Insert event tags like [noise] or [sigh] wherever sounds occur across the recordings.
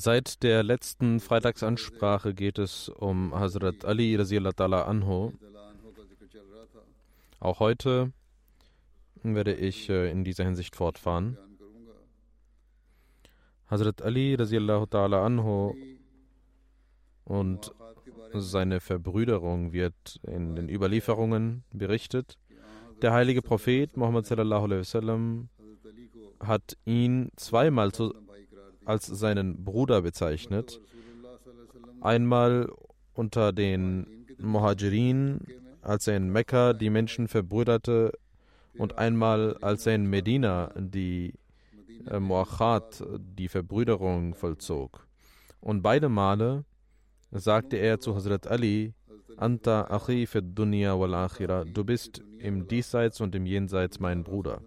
Seit der letzten Freitagsansprache geht es um Hazrat Ali ta'ala anhu. Auch heute werde ich in dieser Hinsicht fortfahren. Hazrat Ali ta'ala anhu und seine Verbrüderung wird in den Überlieferungen berichtet. Der heilige Prophet Muhammad sallallahu alaihi wasallam hat ihn zweimal zu, als seinen Bruder bezeichnet. Einmal unter den Muhajirin, als er in Mekka die Menschen verbrüderte, und einmal als er in Medina die äh, Muachat, die Verbrüderung vollzog. Und beide Male sagte er zu Hazrat Ali, Anta achi fi dunya wal akhira, du bist im Diesseits und im Jenseits mein Bruder.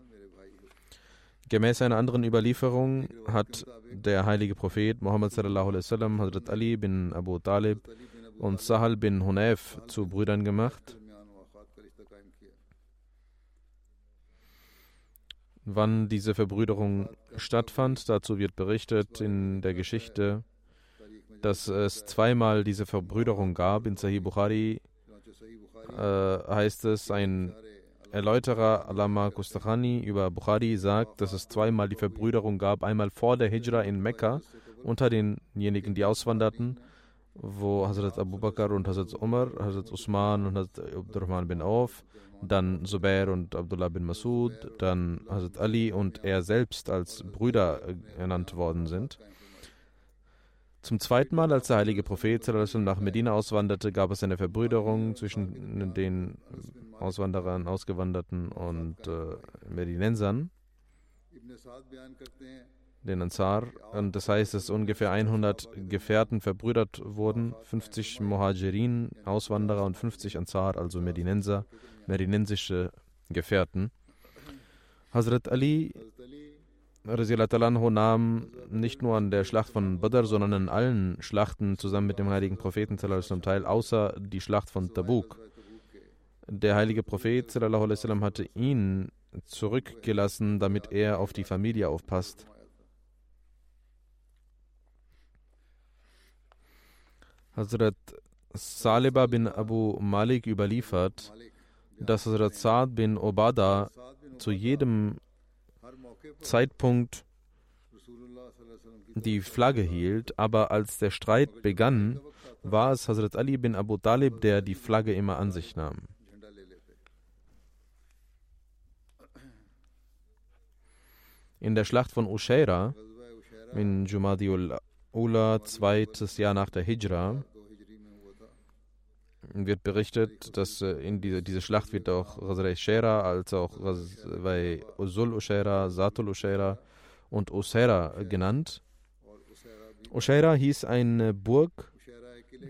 Gemäß einer anderen Überlieferung hat der heilige Prophet Muhammad sallallahu alaihi wasallam Hazrat Ali bin Abu Talib und Sahal bin Hunayf zu Brüdern gemacht. Wann diese Verbrüderung stattfand, dazu wird berichtet in der Geschichte, dass es zweimal diese Verbrüderung gab. In Sahih Bukhari äh, heißt es, ein Erläuterer Alama Kustachani über Bukhari sagt, dass es zweimal die Verbrüderung gab. Einmal vor der Hijra in Mekka unter denjenigen, die auswanderten, wo Hazrat Abu Bakr und Hazrat Umar, Hazrat Usman und Hazrat Abdurrahman bin Auf, dann Zubair und Abdullah bin Masud, dann Hazrat Ali und er selbst als Brüder ernannt worden sind. Zum zweiten Mal, als der heilige Prophet nach Medina auswanderte, gab es eine Verbrüderung zwischen den Auswanderern, Ausgewanderten und äh, Medinensern, den Ansar. Und das heißt, dass ungefähr 100 Gefährten verbrüdert wurden, 50 Muhajirin, Auswanderer und 50 Ansar, also Medinenser, medinensische Gefährten. Hazrat Ali Anhu nahm nicht nur an der Schlacht von Badr, sondern an allen Schlachten zusammen mit dem heiligen Propheten teil, außer die Schlacht von Tabuk. Der heilige Prophet hatte ihn zurückgelassen, damit er auf die Familie aufpasst. Hazrat Saliba bin Abu Malik überliefert, dass Hazrat Saad bin Obada zu jedem Zeitpunkt die Flagge hielt, aber als der Streit begann, war es Hazrat Ali bin Abu Talib, der die Flagge immer an sich nahm. In der Schlacht von Ushaira in Jumadiul Ula, zweites Jahr nach der Hijra, wird berichtet, dass äh, in diese, diese Schlacht wird auch Ghazal Shera als auch bei Usul Ushaira, Satul Ushaira und Ushaira genannt. Ushaira hieß eine Burg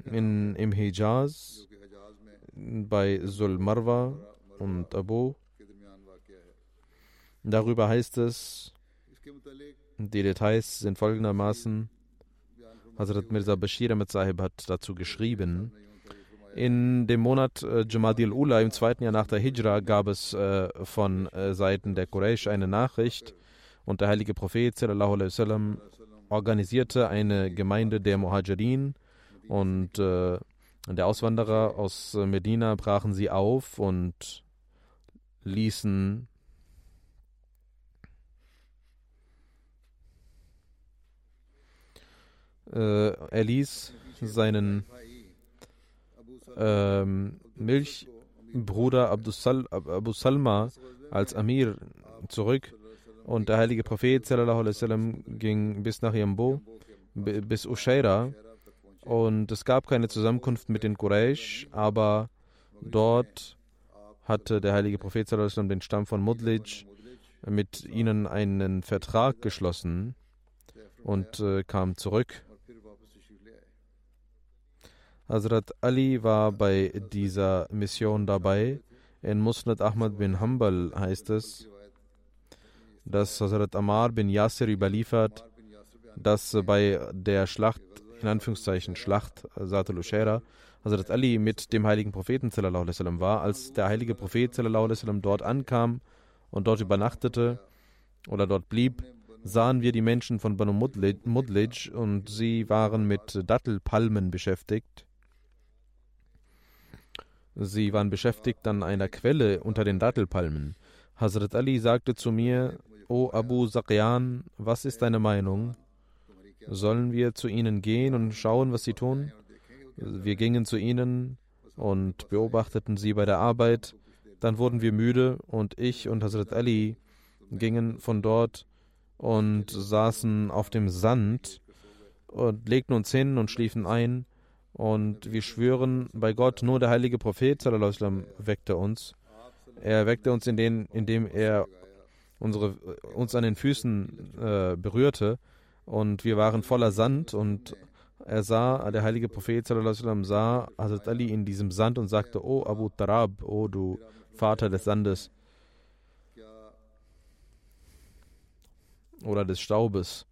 in, im Hijaz bei Zul Marwa und Abu. Darüber heißt es, die Details sind folgendermaßen, Hazrat Mirza Bashir Ahmed Sahib hat dazu geschrieben, In dem Monat äh, Jamadil Ula, im zweiten Jahr nach der Hijra, gab es äh, von äh, Seiten der Quraysh eine Nachricht und der heilige Prophet sallam, organisierte eine Gemeinde der Muhajirin und äh, der Auswanderer aus Medina brachen sie auf und ließen äh, er ließ seinen ähm, Milchbruder Abu, Sal Abu Salma als Amir zurück. Und der heilige Prophet sallam, ging bis nach Yambo, bis Ushaira. Und es gab keine Zusammenkunft mit den Quraysh, aber dort hatte der heilige Prophet sallam, den Stamm von Mudlij mit ihnen einen Vertrag geschlossen und äh, kam zurück Hazrat Ali war bei dieser Mission dabei. In Musnad Ahmad bin Hanbal heißt es, dass Hazrat Ammar bin Yasir überliefert, dass bei der Schlacht, in Anführungszeichen Schlacht Satul Ushera, Hazrat Ali mit dem heiligen Propheten sallam, war. Als der heilige Prophet sallam, dort ankam und dort übernachtete oder dort blieb, sahen wir die Menschen von Banu Mudlij und sie waren mit Dattelpalmen beschäftigt. Sie waren beschäftigt an einer Quelle unter den Dattelpalmen. Hazrat Ali sagte zu mir, O Abu Saqyan, was ist deine Meinung? Sollen wir zu ihnen gehen und schauen, was sie tun? Wir gingen zu ihnen und beobachteten sie bei der Arbeit. Dann wurden wir müde und ich und Hazrat Ali gingen von dort und saßen auf dem Sand und legten uns hin und schliefen ein. Und wir schwören bei Gott, nur der heilige Prophet sallam, weckte uns. Er weckte uns, indem, indem er unsere, uns an den Füßen äh, berührte. Und wir waren voller Sand. Und er sah, der heilige Prophet sallam, sah Hazrat Ali in diesem Sand und sagte: O Abu Tarab, o du Vater des Sandes oder des Staubes.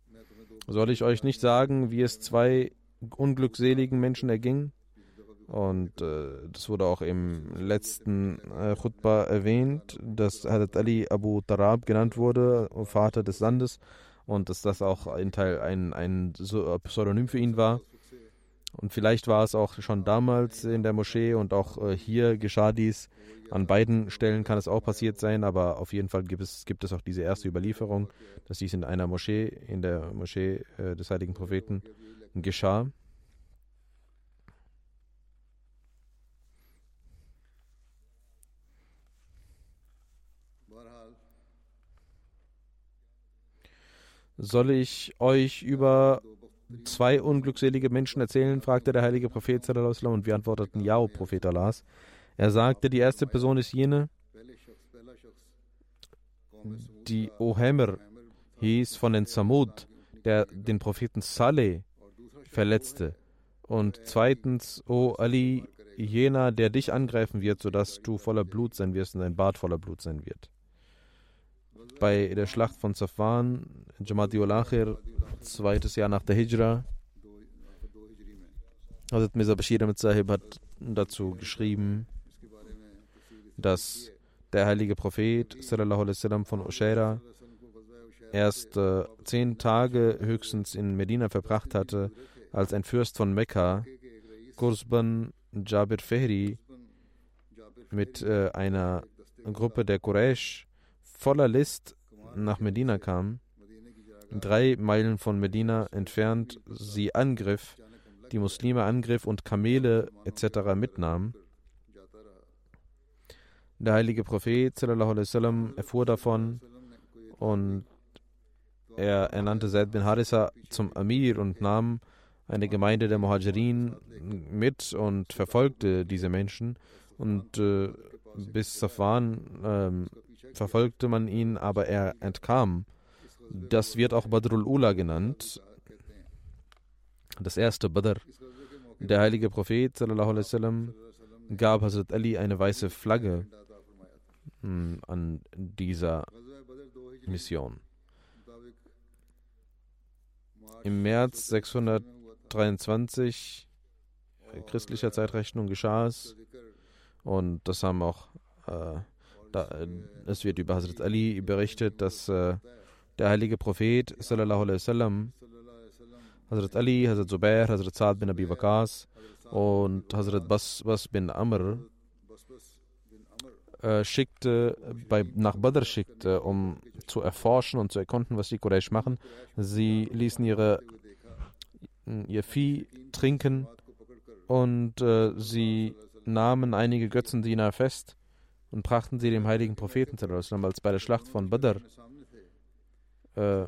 Soll ich euch nicht sagen, wie es zwei unglückseligen Menschen erging. Und äh, das wurde auch im letzten äh, Khutbah erwähnt, dass Hadrat Ali Abu Tarab genannt wurde, Vater des Sandes, und dass das auch ein Teil ein, ein Pseudonym für ihn war. Und vielleicht war es auch schon damals in der Moschee und auch äh, hier geschah dies. An beiden Stellen kann es auch passiert sein, aber auf jeden Fall gibt es, gibt es auch diese erste Überlieferung, dass dies in einer Moschee, in der Moschee äh, des heiligen Propheten, geschah. Soll ich euch über zwei unglückselige Menschen erzählen? fragte der heilige Prophet und wir antworteten ja, o Prophet Allahs. Er sagte, die erste Person ist jene, die Ohemer hieß von den Samud, der den Propheten Saleh verletzte. Und zweitens, O Ali, jener, der dich angreifen wird, sodass du voller Blut sein wirst und dein Bart voller Blut sein wird. Bei der Schlacht von Safwan, Jamati ul-Akhir, zweites Jahr nach der Hijra, Hazrat Mirza Bashir Ahmed Sahib hat dazu geschrieben, dass der heilige Prophet sallallahu alaihi wasallam von Ushaira erst äh, zehn Tage höchstens in Medina verbracht hatte als ein Fürst von Mekka, Kursban Jabir Fehri, mit äh, einer Gruppe der Quraysh voller List nach Medina kam, drei Meilen von Medina entfernt, sie angriff, die Muslime angriff und Kamele etc. mitnahm. Der heilige Prophet sallam, erfuhr davon und er ernannte Zaid bin Harissa zum Amir und nahm eine Gemeinde der Muhajirin mit und verfolgte diese Menschen. Und äh, bis Safwan äh, verfolgte man ihn, aber er entkam. Das wird auch Badrul Ula genannt. Das erste Badr. Der heilige Prophet sallam, gab Hazrat Ali eine weiße Flagge mh, hm, an dieser Mission. Im März 600 23 christlicher Zeitrechnung geschah es. Und das haben auch, äh, da, äh, es wird über Hazrat Ali berichtet, dass äh, der heilige Prophet, sallallahu alaihi wasallam, Hazrat Ali, Hazrat Zubair, Hazrat Saad bin Abi Waqas und Hazrat Bas, Bas bin Amr äh, schickte, bei, nach Badr schickte, um zu erforschen und zu erkunden, was die Quraysh machen. Sie ließen ihre, ihr Vieh trinken und äh, sie nahmen einige Götzendiener fest und brachten sie dem heiligen Propheten, als bei der Schlacht von Badr äh,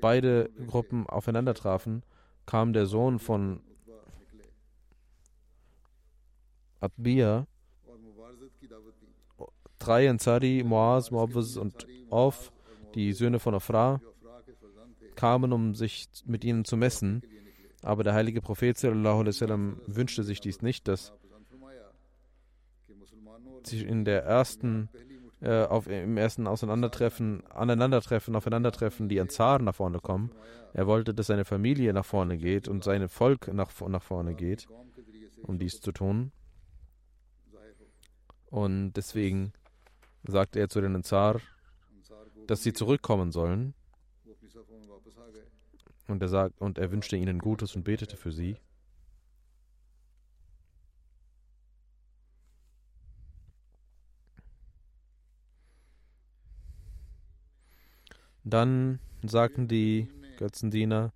beide Gruppen aufeinander trafen, kam der Sohn von Atbiya, drei Ansari, Moaz, Muawaz und Auf, die Söhne von Afra, kamen, um sich mit ihnen zu messen. Aber der heilige Prophet sallam, wünschte sich dies nicht, dass sich in der ersten äh, auf, im ersten Auseinandertreffen, Aneinandertreffen, Aufeinandertreffen die Ansaren nach vorne kommen. Er wollte, dass seine Familie nach vorne geht und sein Volk nach, nach vorne geht, um dies zu tun. Und deswegen sagte er zu den Ansar, dass sie zurückkommen sollen. Und er, sagt, und er wünschte ihnen Gutes und betete für sie. Dann sagten die Götzendiener,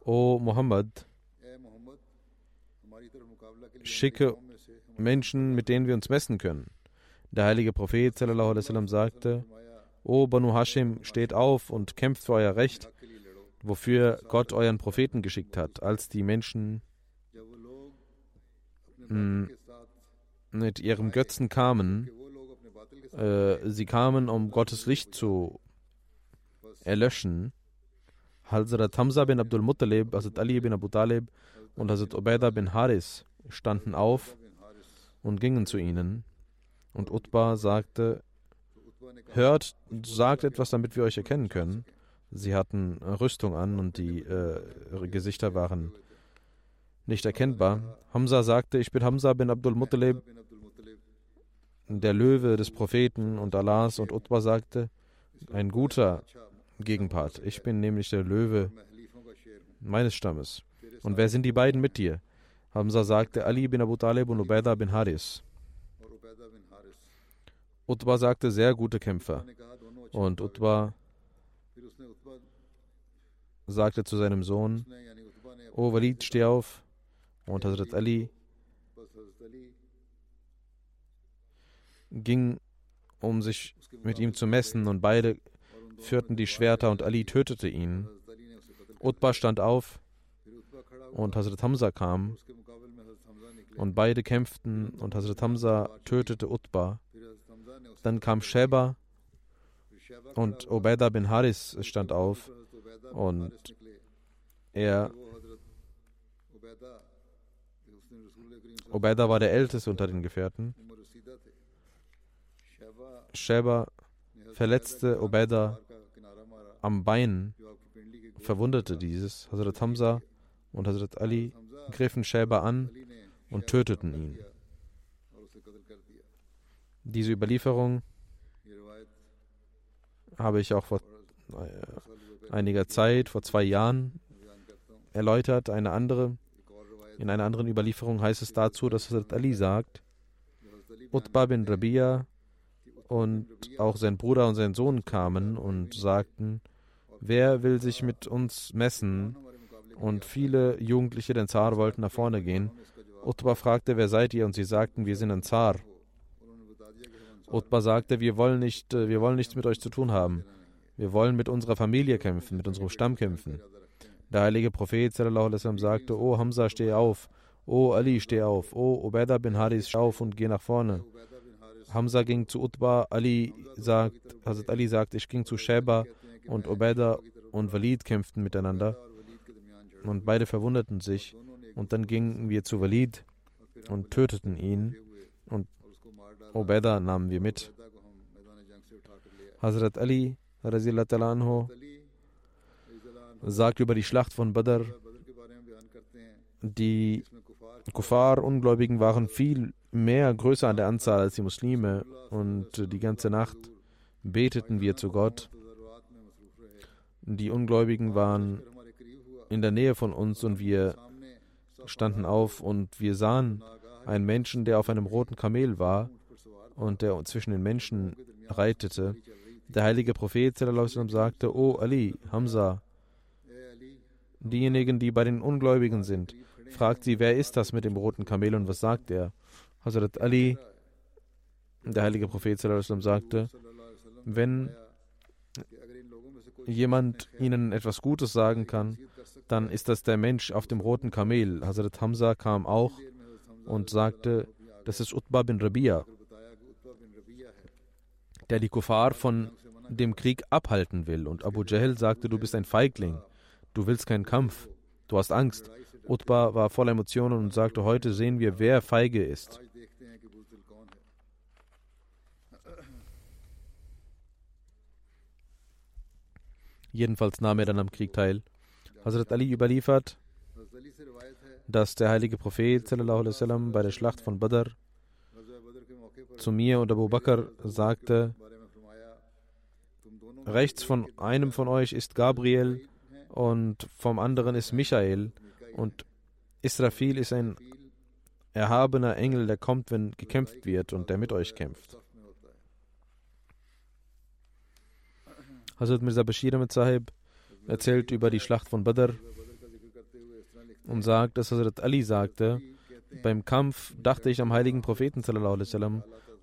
O Muhammad, schicke Menschen, mit denen wir uns messen können. Der heilige Prophet sallam, sagte, O Banu Hashim, steht auf und kämpft für euer Recht, wofür Gott euren Propheten geschickt hat, als die Menschen hm, mit ihrem Götzen kamen. Äh, sie kamen, um Gottes Licht zu erlöschen. Hazrat Hamza bin Abdul Muttalib, Hazrat Ali bin Abu Talib und Hazrat Ubaidah bin Haris standen auf und gingen zu ihnen. Und Utbah sagte, hört, sagt etwas, damit wir euch erkennen können. Sie hatten Rüstung an und die äh, Gesichter waren nicht erkennbar. Hamza sagte, ich bin Hamza bin Abdul Muttalib, der Löwe des Propheten und Allahs. Und Utbah sagte, ein guter Gegenpart. Ich bin nämlich der Löwe meines Stammes. Und wer sind die beiden mit dir? Hamza sagte Ali bin Abu Talib und Ubaidah bin Haris. Utbah sagte sehr gute Kämpfer. Und Utbah sagte zu seinem Sohn, O Walid, steh auf. Und Hazrat Ali ging, um sich mit ihm zu messen, und beide führten die Schwerter und Ali tötete ihn. Utbah stand auf und Hazrat Hamza kam und beide kämpften und Hazrat Hamza tötete Utbah. Dann kam Sheba und Ubaidah bin Haris stand auf und er Ubaidah war der Älteste unter den Gefährten. Sheba verletzte Ubaidah am Bein, verwundete dieses. Hazrat Hamza und Hazrat Ali griffen Sheba an und töteten ihn. Diese Überlieferung habe ich auch vor äh, einiger Zeit, vor zwei Jahren, erläutert. Eine andere, in einer anderen Überlieferung heißt es dazu, dass Hazrat Ali sagt, Utbah bin Rabia und auch sein Bruder und sein Sohn kamen und sagten, wer will sich mit uns messen? Und viele Jugendliche den Zar wollten nach vorne gehen. Utbah fragte, wer seid ihr? Und sie sagten, wir sind ein Zar. Utbah sagte, wir wollen, nicht, äh, wir wollen nichts mit euch zu tun haben. Wir wollen mit unserer Familie kämpfen, mit unserem Stamm kämpfen. Der heilige Prophet sallam, sagte, O Hamza, steh auf. O Ali, steh auf. O Ubaidah bin Haris, steh auf und geh nach vorne. Hamza ging zu Utbah, Ali sagt, Hazrat Ali sagt, ich ging zu Sheba und Ubaidah und Walid kämpften miteinander. Und beide verwunderten sich. Und dann gingen wir zu Walid und töteten ihn. Und Ubaidah nahmen wir mit. Hazrat Ali anhu, sagt über die Schlacht von Badr, die Kuffar, Ungläubigen waren viel mehr größer an der Anzahl als die Muslime und die ganze Nacht beteten wir zu Gott. Die Ungläubigen waren in der Nähe von uns und wir standen auf und wir sahen einen Menschen, der auf einem roten Kamel war und der zwischen den Menschen reitete. Der heilige Prophet sagte, O Ali, Hamza, diejenigen, die bei den Ungläubigen sind, fragt sie, wer ist das mit dem roten Kamel und was sagt er? Hazrat Ali, der heilige Prophet sagte, wenn jemand ihnen etwas Gutes sagen kann, dann ist das der Mensch auf dem roten Kamel. Hazrat Hamza kam auch und sagte, das ist Utbah bin Rabia, der die Kuffar von dem Krieg abhalten will. Und Abu Jahl sagte, du bist ein Feigling, du willst keinen Kampf, du hast Angst. Utbah war voller Emotionen und sagte, heute sehen wir, wer feige ist. Jedenfalls nahm er dann am Krieg teil. Hazrat Ali überliefert, dass der heilige Prophet sallam, bei der Schlacht von Badr zu mir und Abu Bakr sagte, rechts von einem von euch ist Gabriel und vom anderen ist Michael und Israfil ist ein erhabener Engel, der kommt, wenn gekämpft wird und der mit euch kämpft. Hazrat Mirza Bashir Ahmed Sahib erzählt über die Schlacht von Badr und sagt, dass Hazrat Ali sagte, beim Kampf dachte ich am heiligen Propheten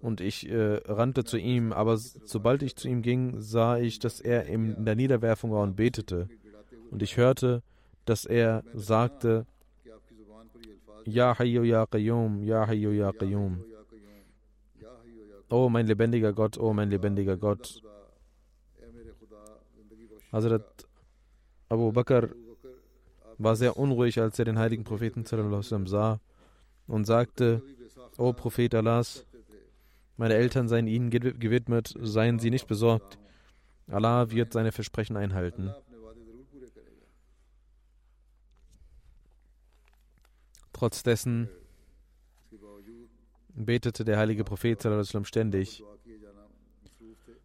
und ich äh, rannte zu ihm, aber sobald ich zu ihm ging, sah ich, dass er in der Niederwerfung war und betete. Und ich hörte, dass er sagte, Ja Hayyu Ya Qayyum, Ya Hayyu Ya Qayyum. Oh mein lebendiger Gott, oh mein lebendiger Gott. Hazrat Abu Bakr war sehr unruhig, als er den heiligen Propheten sah und sagte, O Prophet Allahs, meine Eltern seien ihnen gewidmet, seien sie nicht besorgt. Allah wird seine Versprechen einhalten. Trotz dessen betete der heilige Prophet ständig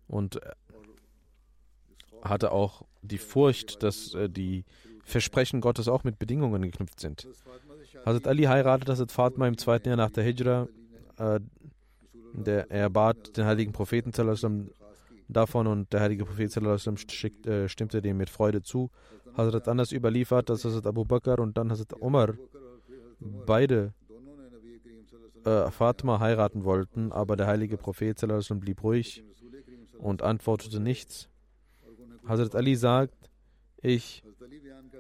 und hatte auch die Furcht, dass äh, die Versprechen Gottes auch mit Bedingungen geknüpft sind. Hazrat Ali heiratet Hazrat Fatma im zweiten Jahr nach der Hijra. Der, er bat den heiligen Propheten davon und der heilige Prophet äh, stimmte dem mit Freude zu. Hazrat Anas überliefert, dass Hazrat Abu Bakr und dann Hazrat Umar beide äh, Fatma heiraten wollten, aber der heilige Prophet blieb ruhig und antwortete nichts. Hazrat Ali sagt, ich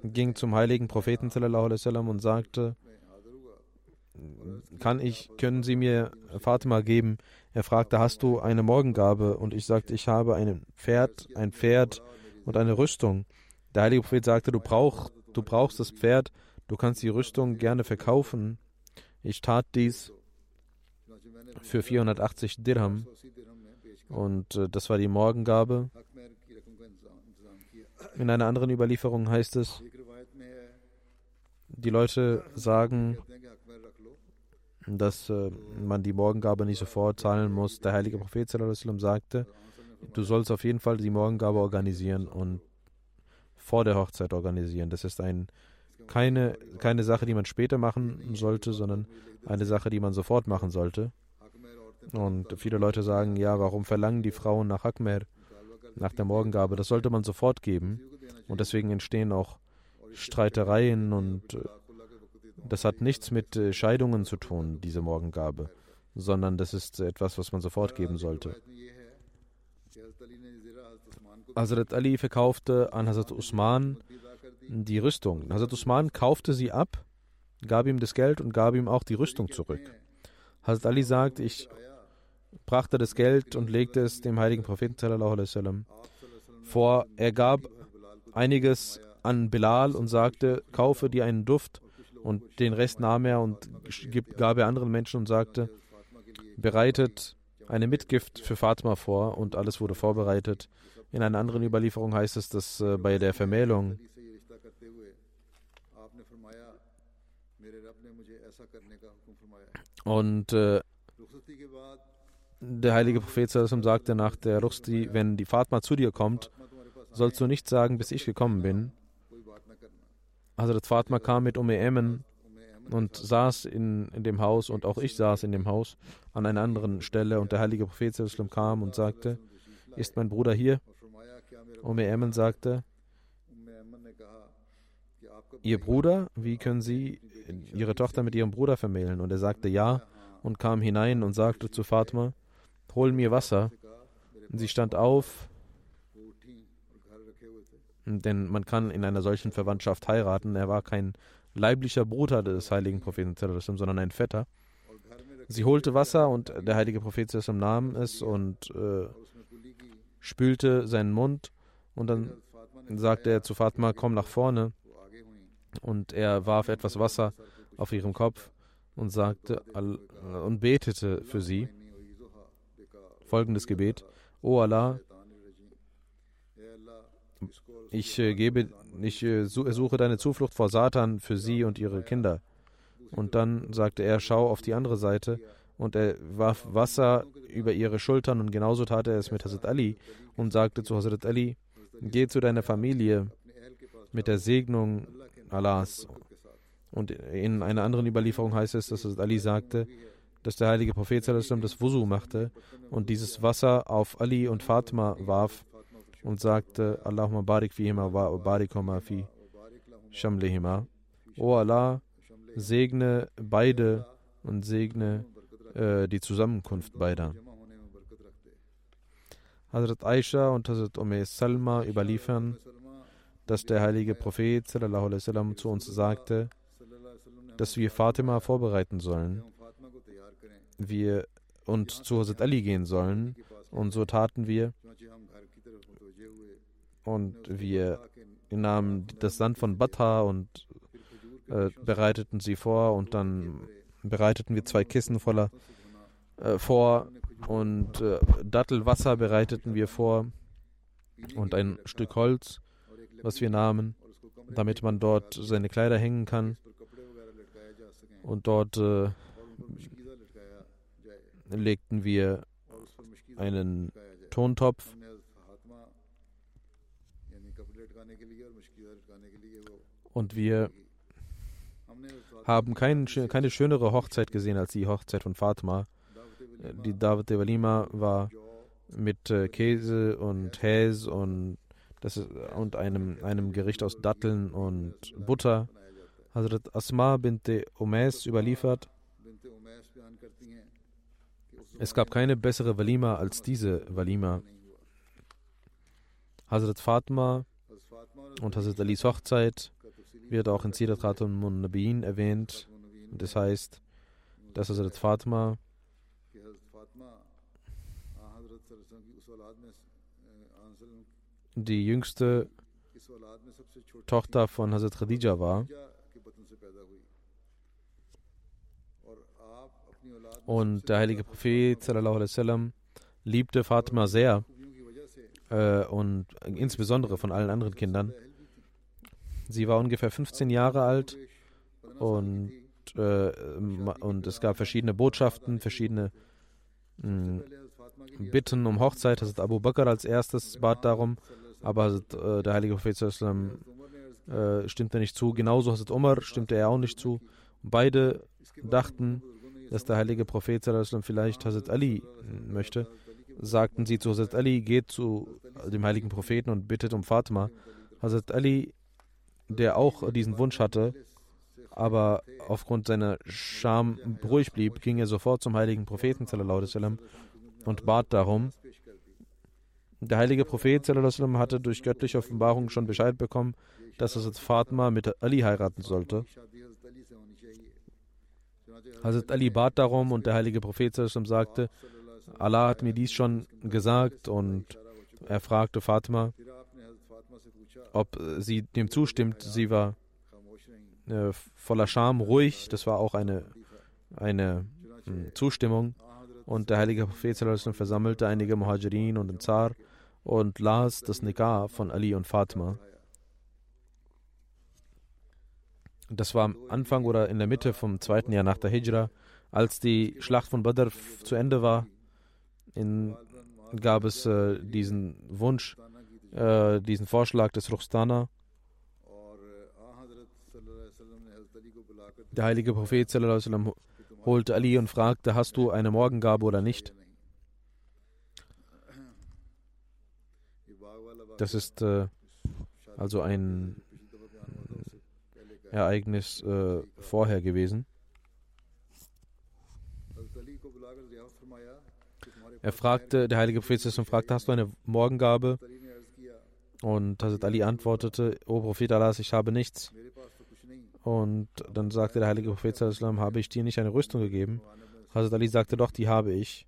ging zum heiligen Propheten und sagte, kann ich, können Sie mir Fatima geben? Er fragte, hast du eine Morgengabe? Und ich sagte, ich habe ein Pferd, ein Pferd und eine Rüstung. Der heilige Prophet sagte, du, brauch, du brauchst das Pferd, du kannst die Rüstung gerne verkaufen. Ich tat dies für 480 Dirham und äh, das war die Morgengabe. In einer anderen Überlieferung heißt es, die Leute sagen, dass äh, man die Morgengabe nicht sofort zahlen muss. Der heilige Prophet sagte, du sollst auf jeden Fall die Morgengabe organisieren und vor der Hochzeit organisieren. Das ist ein, keine, keine Sache, die man später machen sollte, sondern eine Sache, die man sofort machen sollte. Und viele Leute sagen, ja, warum verlangen die Frauen nach Akmer? nach der Morgengabe. Das sollte man sofort geben. Und deswegen entstehen auch Streitereien und äh, das hat nichts mit äh, Scheidungen zu tun, diese Morgengabe, sondern das ist etwas, was man sofort geben sollte. Hazrat Ali verkaufte an Hazrat Usman die Rüstung. Hazrat Usman kaufte sie ab, gab ihm das Geld und gab ihm auch die Rüstung zurück. Hazrat Ali sagt, ich brachte das Geld und legte es dem heiligen Propheten vor. Er gab einiges an Bilal und sagte, kaufe dir einen Duft und den Rest nahm er und gab er anderen Menschen und sagte, bereitet eine Mitgift für Fatma vor und alles wurde vorbereitet. In einer anderen Überlieferung heißt es, dass äh, bei der Vermählung und äh, der heilige Prophet Sassam sagte nach der Rusti, wenn die Fatma zu dir kommt, sollst du nicht sagen, bis ich gekommen bin, also Hazrat Fatma kam mit Umme Emen und saß in, in dem Haus und auch ich saß in dem Haus an einer anderen Stelle und der heilige Prophet Islam kam und sagte, ist mein Bruder hier? Umme Emen sagte, Ihr Bruder, wie können Sie Ihre Tochter mit Ihrem Bruder vermählen? Und er sagte ja und kam hinein und sagte zu Fatma, hol mir Wasser. Und sie stand auf denn man kann in einer solchen Verwandtschaft heiraten. Er war kein leiblicher Bruder des heiligen Propheten, sondern ein Vetter. Sie holte Wasser und der heilige Prophet nahm es und äh, spülte seinen Mund. Und dann sagte er zu Fatma, komm nach vorne. Und er warf etwas Wasser auf ihren Kopf und sagte und betete für sie folgendes Gebet: O Allah, ich, äh, gebe, ich äh, suche deine Zuflucht vor Satan für sie und ihre Kinder. Und dann sagte er, schau auf die andere Seite. Und er warf Wasser über ihre Schultern und genauso tat er es mit Hazrat Ali und sagte zu Hazrat Ali, geh zu deiner Familie mit der Segnung Allahs. Und in einer anderen Überlieferung heißt es, dass Hazrat Ali sagte, dass der heilige Prophet das Wusu machte und dieses Wasser auf Ali und Fatma warf und sagte, Allahumma barik fihima wa barikuma fi shamlihima. O Allah, segne beide und segne äh, die Zusammenkunft beider. Hazrat Aisha und Hazrat Umme Salma überliefern, dass der heilige Prophet sallam, zu uns sagte, dass wir Fatima vorbereiten sollen, wir und zu Hazrat Ali gehen sollen. Und so taten wir, und wir nahmen das Sand von Bata und äh, bereiteten sie vor und dann bereiteten wir zwei Kissen voller äh, vor und äh, Dattelwasser bereiteten wir vor und ein Stück Holz, was wir nahmen, damit man dort seine Kleider hängen kann und dort äh, legten wir einen Tontopf Und wir haben kein, keine schönere Hochzeit gesehen als die Hochzeit von Fatma. Äh, die David de Valima war mit äh, Käse und Häs und, das ist, und einem, einem Gericht aus Datteln und Butter. Hazrat Asma binte Umais überliefert, es gab keine bessere Walima als diese Walima. Hazrat Fatma und Hazrat Alis Hochzeit wird auch in Sirat Khatun Munnabin erwähnt. Das heißt, dass Hazrat Fatma die jüngste Tochter von Hazrat Khadija war. Und der heilige Prophet sallam, liebte Fatima sehr äh, und insbesondere von allen anderen Kindern. Sie war ungefähr 15 Jahre alt und, äh, ma- und es gab verschiedene Botschaften, verschiedene mh, Bitten um Hochzeit. Hazrat Abu Bakr als erstes bat darum, aber Hazrat, äh, der heilige Prophet äh, stimmte nicht zu. Genauso Hazrat Umar stimmte er auch nicht zu. Beide dachten, dass der heilige Prophet vielleicht Hazrat Ali mh, möchte. Sagten sie zu Hazrat Ali, geht zu dem heiligen Propheten und bittet um Fatima. Hazrat Ali, der auch diesen Wunsch hatte, aber aufgrund seiner Scham ruhig blieb, ging er sofort zum heiligen Propheten und bat darum. Der heilige Prophet hatte durch göttliche Offenbarung schon Bescheid bekommen, dass er Fatma mit Ali heiraten sollte. Hazrat Ali bat darum und der heilige Prophet sagte, Allah hat mir dies schon gesagt und er fragte Fatma, ob äh, sie dem zustimmt. Sie war äh, voller Scham, ruhig. Das war auch eine, eine mh, Zustimmung. Und der heilige Prophet versammelte einige Muhajirin und den Zar und las das Nikah von Ali und Fatima. Das war am Anfang oder in der Mitte vom zweiten Jahr nach der Hijra, als die Schlacht von Badr zu Ende war. In, gab es äh, diesen Wunsch, äh, diesen Vorschlag des Ruchstana. Der heilige Prophet sallam, holte Ali und fragte, hast du eine Morgengabe oder nicht? Das ist äh, also ein Ereignis äh, vorher gewesen. Er fragte, der heilige Prophet fragte, hast du eine Morgengabe? Und Hazrat Ali antwortete, O Prophet Allah, ich habe nichts. Und dann sagte der heilige Prophet, habe ich dir nicht eine Rüstung gegeben? Hazrat Ali sagte, doch, die habe ich.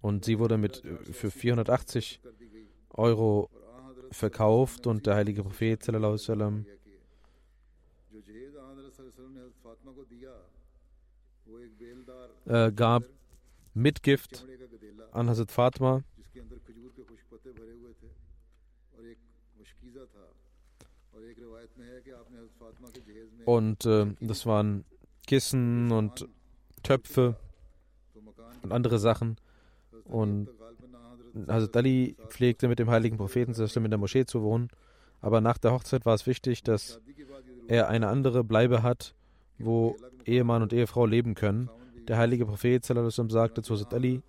Und sie wurde mit für 480 Euro verkauft und der heilige Prophet sallam, äh, gab Mitgift an Hazrat Fatma. Und äh, das waren Kissen und Töpfe und andere Sachen. Und Hazrat Ali pflegte mit dem heiligen Propheten in der Moschee zu wohnen. Aber nach der Hochzeit war es wichtig, dass er eine andere Bleibe hat, wo Ehemann und Ehefrau leben können. Der heilige Prophet sagte zu Hazrat Ali,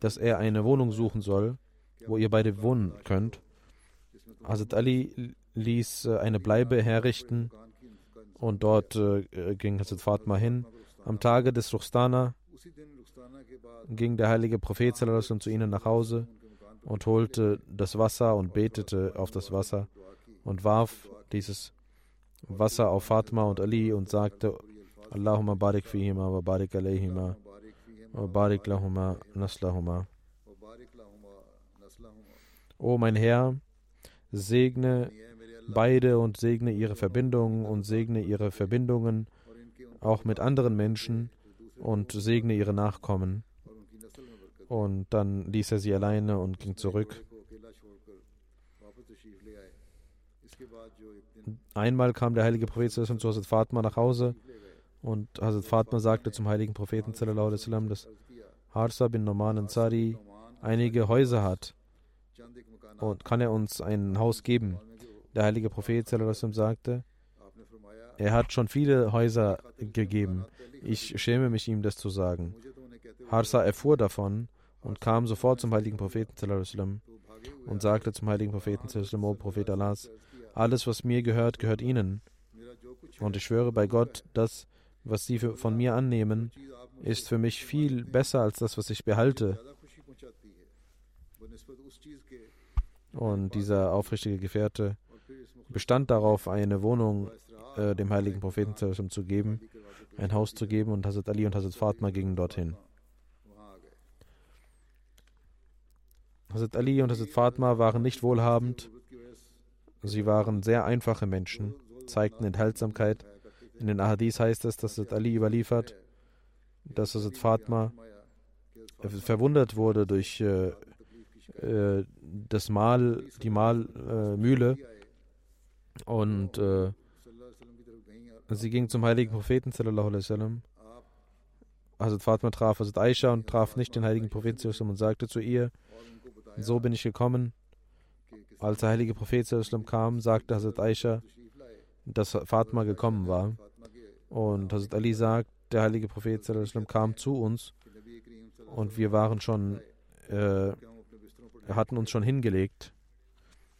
dass er eine Wohnung suchen soll, wo ihr beide wohnen könnt. Hazrat Ali ließ äh, eine Bleibe herrichten und dort äh, ging Hazrat Fatma hin. Am Tage des Ruchstana ging der heilige Prophet zu ihnen nach Hause und holte das Wasser und betete auf das Wasser und warf dieses Wasser auf Fatma und Ali und sagte, Allahumma barik fihima wa barik alayhima wa barik lahuma naslahuma. O mein Herr, segne beide und segne ihre Verbindungen und segne ihre Verbindungen auch mit anderen Menschen und segne ihre Nachkommen. Und dann ließ er sie alleine und ging zurück. Einmal kam der heilige Prophet zu Hazrat Fatma nach Hause und Hazrat Fatma sagte zum heiligen Propheten, dass Harsa bin Noman Ansari einige Häuser hat und kann er uns ein Haus geben. Der heilige Prophet sagte, er hat schon viele Häuser gegeben. Ich schäme mich, ihm das zu sagen. Harsa erfuhr davon und kam sofort zum heiligen Propheten und sagte zum heiligen Propheten, O Prophet Allahs, alles, was mir gehört, gehört Ihnen. Und ich schwöre bei Gott, das, was Sie für, von mir annehmen, ist für mich viel besser als das, was ich behalte. Und dieser aufrichtige Gefährte bestand darauf, eine Wohnung äh, dem heiligen Propheten zu geben, ein Haus zu geben und Hazrat Ali und Hazrat Fatma gingen dorthin. Hazrat Ali und Hazrat Fatma waren nicht wohlhabend, sie waren sehr einfache Menschen, zeigten Enthaltsamkeit. In den Ahadis heißt es, dass Hazrat Ali überliefert, dass Hazrat Fatma verwundert wurde durch äh, äh, das Mal, die Mahlmühle äh, und äh, sie ging zum heiligen Propheten sallallahu alaihi wasallam. Hazrat Fatma traf Hazrat Aisha und traf nicht den heiligen Propheten und sagte zu ihr, so bin ich gekommen. Als der heilige Prophet kam, sagte Hazrat Aisha, dass Fatma gekommen war. Und Hazrat Ali sagt, der heilige Prophet kam zu uns und wir waren schon, äh, hatten uns schon hingelegt.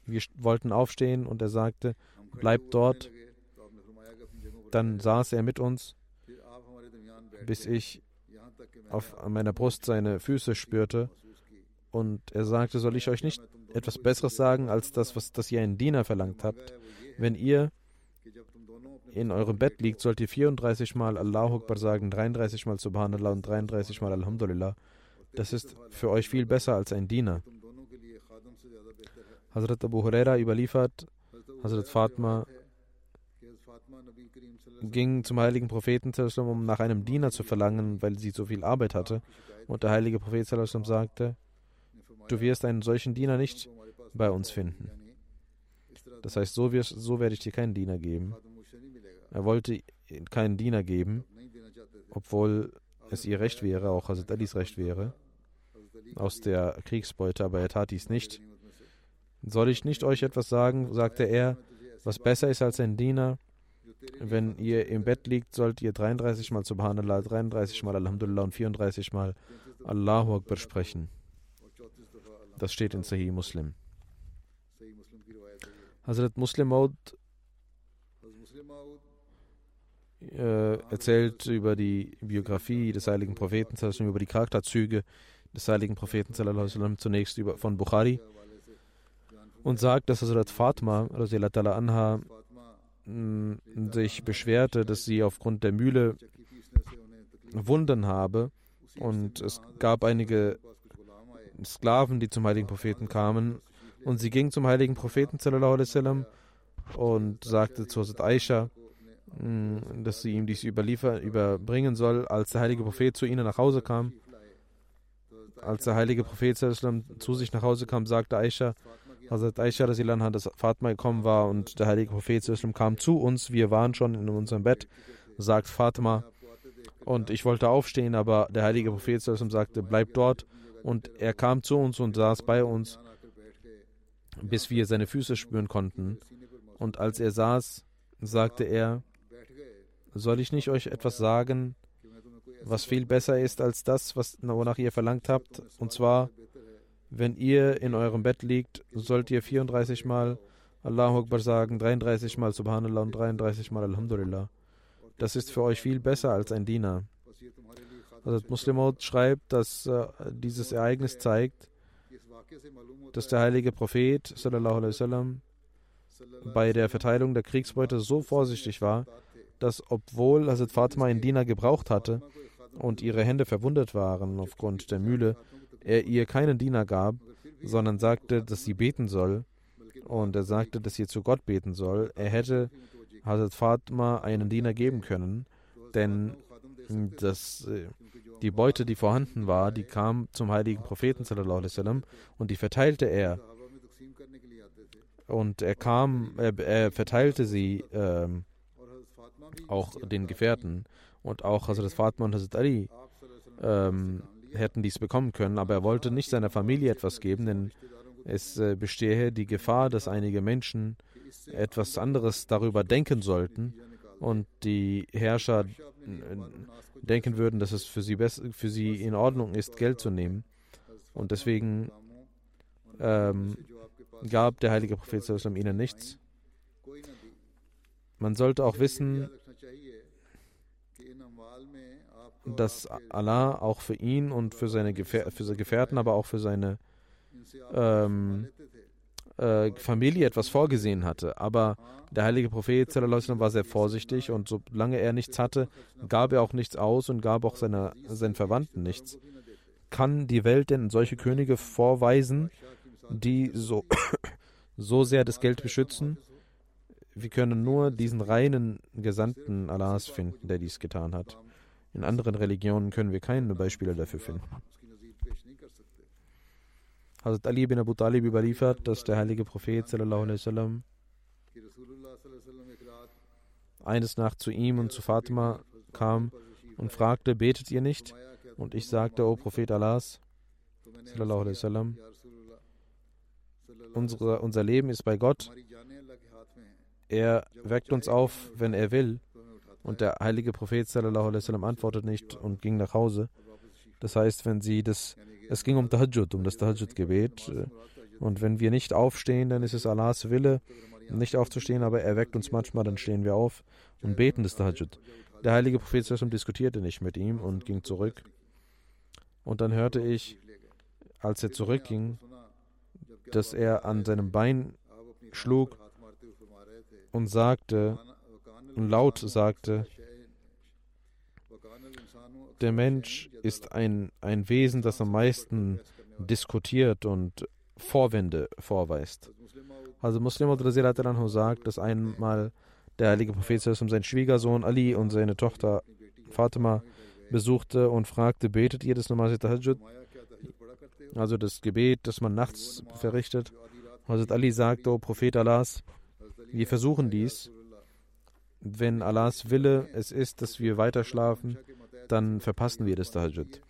Wir wollten aufstehen und er sagte, bleibt dort. Dann saß er mit uns, bis ich auf meiner Brust seine Füße spürte und er sagte, soll ich euch nicht etwas Besseres sagen als das, was das ihr einen Diener verlangt habt? Wenn ihr in eurem Bett liegt, sollt ihr 34 Mal Allahu Akbar sagen, 33 Mal Subhanallah und 33 Mal Alhamdulillah. Das ist für euch viel besser als ein Diener. Hazrat Abu Huraira überliefert, Hazrat Fatma ging zum heiligen Propheten, um nach einem Diener zu verlangen, weil sie so viel Arbeit hatte. Und der heilige Prophet sagte, Du wirst einen solchen Diener nicht bei uns finden. Das heißt, so, wirst, so werde ich dir keinen Diener geben. Er wollte keinen Diener geben, obwohl es ihr Recht wäre, auch Hazrat Alis Recht wäre, aus der Kriegsbeute, aber er tat dies nicht. Soll ich nicht euch etwas sagen, sagte er, was besser ist als ein Diener? Wenn ihr im Bett liegt, sollt ihr 33 Mal Subhanallah, 33 Mal Alhamdulillah und 34 Mal Allahu Akbar sprechen. Das steht in Sahih Muslim. Hazrat Muslim Maud äh, erzählt über die Biografie des heiligen Propheten, über die Charakterzüge des heiligen Propheten zunächst über, von Bukhari und sagt, dass Hazrat Fatma anha mm, sich beschwerte, dass sie aufgrund der Mühle Wunden habe und es gab einige Sklaven, die zum heiligen Propheten kamen und sie ging zum heiligen Propheten und sagte zu Hazrat Aisha, mm, dass sie ihm dies überbringen soll, als der heilige Prophet zu ihnen nach Hause kam. Als der heilige Prophet zu sich nach Hause kam, sagte Aisha, Hazrat Aisha, dass Fatma gekommen war und der heilige Prophet kam zu uns. Wir waren schon in unserem Bett, sagt Fatma. Und ich wollte aufstehen, aber der heilige Prophet sagte, bleib dort. Und er kam zu uns und saß bei uns, bis wir seine Füße spüren konnten. Und als er saß, sagte er, soll ich nicht euch etwas sagen, was viel besser ist als das, was, wonach ihr verlangt habt? Und zwar, wenn ihr in eurem Bett liegt, sollt ihr 34 Mal Allahu Akbar sagen, 33 Mal Subhanallah und 33 Mal Alhamdulillah. Das ist für euch viel besser als ein Diener. Also Muslimot schreibt, dass äh, dieses Ereignis zeigt, dass der heilige Prophet sallallahu alaihi wasallam bei der Verteilung der Kriegsbeute so vorsichtig war, dass obwohl Hazrat Fatima einen Diener gebraucht hatte und ihre Hände verwundet waren aufgrund der Mühle, er ihr keinen Diener gab, sondern sagte, dass sie beten soll. Und er sagte, dass sie zu Gott beten soll. Er hätte Hazrat Fatima einen Diener geben können, denn das, äh, die Beute, die vorhanden war, die kam zum heiligen Propheten und die verteilte er. Und er kam, er, er verteilte sie ähm, auch den Gefährten und auch Hazrat Fatma und Hazrat Ali ähm, hätten dies bekommen können, aber er wollte nicht seiner Familie etwas geben, denn es äh, bestehe die Gefahr, dass einige Menschen etwas anderes darüber denken sollten und die Herrscher äh, denken würden, dass es für sie, für sie in Ordnung ist, Geld zu nehmen. Und deswegen ähm, gab der heilige Prophet ihnen nichts. Man sollte auch wissen, dass Allah auch für ihn und für seine, Gefähr für seine Gefährten, aber auch für seine ähm, äh, Familie etwas vorgesehen hatte. Aber der heilige Prophet war sehr vorsichtig und solange er nichts hatte, gab er auch nichts aus und gab auch seine, seinen Verwandten nichts. Kann die Welt denn solche Könige vorweisen, die so, [coughs] so sehr das Geld beschützen? Wir können nur diesen reinen Gesandten Allahs finden, der dies getan hat. In anderen Religionen können wir keine Beispiele dafür finden. Hazrat Ali bin Abu Talib überliefert, dass der heilige Prophet sallam, eines Nacht zu ihm und zu Fatima kam und fragte, betet ihr nicht? Und ich sagte, O Prophet Allahs, sallam, unsere, unser Leben ist bei Gott. Er weckt uns auf, wenn er will. Und der heilige Prophet sallam, antwortet nicht und ging nach Hause. Das heißt, wenn sie das, es ging um Tahajjud, um das Tahajjud-Gebet. Und wenn wir nicht aufstehen, dann ist es Allahs Wille, nicht aufzustehen, aber er weckt uns manchmal, dann stehen wir auf und beten das Tahajjud. Der heilige Prophet sallam diskutierte nicht mit ihm und ging zurück. Und dann hörte ich, als er zurückging, dass er an seinem Bein schlug und sagte, laut sagte, der Mensch ist ein, ein Wesen, das am meisten diskutiert und Vorwände vorweist. Also Muslim sagt, dass einmal der heilige Prophet seinen Schwiegersohn Ali und seine Tochter Fatima besuchte und fragte, betet ihr das Namaz Tahajjud? Also das Gebet, das man nachts verrichtet. Hazrat Ali sagte, O Prophet Allahs, Wir versuchen dies. Wenn Allahs Wille es ist, dass wir weiter schlafen, dann verpassen wir das Tahajjud.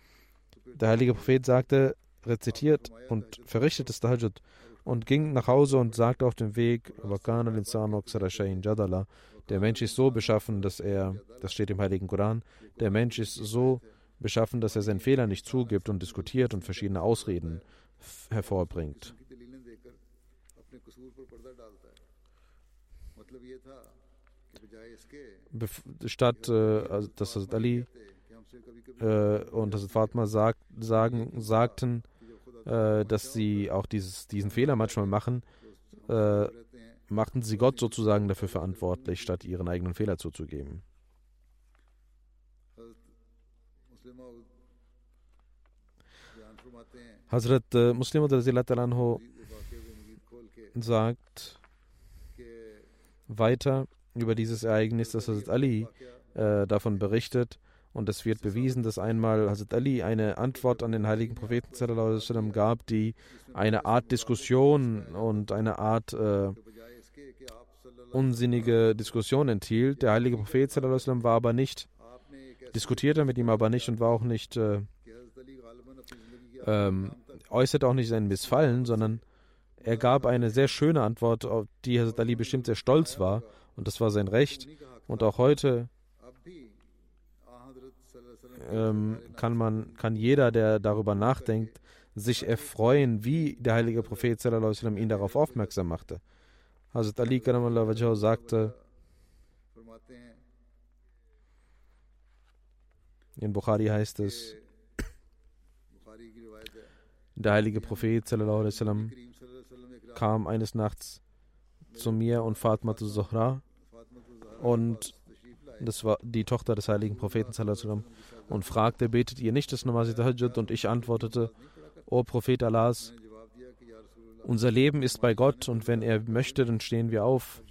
Der heilige Prophet sagte, rezitiert und verrichtet das Tahajjud und ging nach Hause und sagte auf dem Weg, der Mensch ist so beschaffen, dass er, das steht im Heiligen Koran, der Mensch ist so beschaffen, dass er seinen Fehler nicht zugibt und diskutiert und verschiedene Ausreden hervorbringt. Statt äh, also, dass Hazrat Ali äh, und Hazrat Fatma sagt, sagen, sagten, äh, dass sie auch dieses, diesen Fehler manchmal machen, äh, machten sie Gott sozusagen dafür verantwortlich, statt ihren eigenen Fehler zuzugeben. Hazrat äh, Muslim sagt weiter über dieses Ereignis, dass Hazrat Ali äh, davon berichtet, und es wird bewiesen, dass einmal Hazrat Ali eine Antwort an den heiligen Propheten sallam, gab, die eine Art Diskussion und eine Art äh, unsinnige Diskussion enthielt. Der heilige Prophet sallam, war aber nicht, diskutierte mit ihm aber nicht und war auch nicht, äh, ähm, äußerte auch nicht sein Missfallen, sondern er gab eine sehr schöne Antwort, auf die Hazrat Ali bestimmt sehr stolz war. Und das war sein Recht. Und auch heute ähm, kann man, kann jeder, der darüber nachdenkt, sich erfreuen, wie der heilige Prophet sallam, ihn darauf aufmerksam machte. Hazrat Ali sagte, in Bukhari heißt es, der heilige Prophet sallam, kam eines Nachts zu mir und Fatma zu Zohra und das war die Tochter des heiligen Propheten sallam, und fragte, betet ihr nicht das Namaz Tahajjud? Und ich antwortete, O Prophet Allahs, unser Leben ist bei Gott und wenn er möchte, dann stehen wir auf.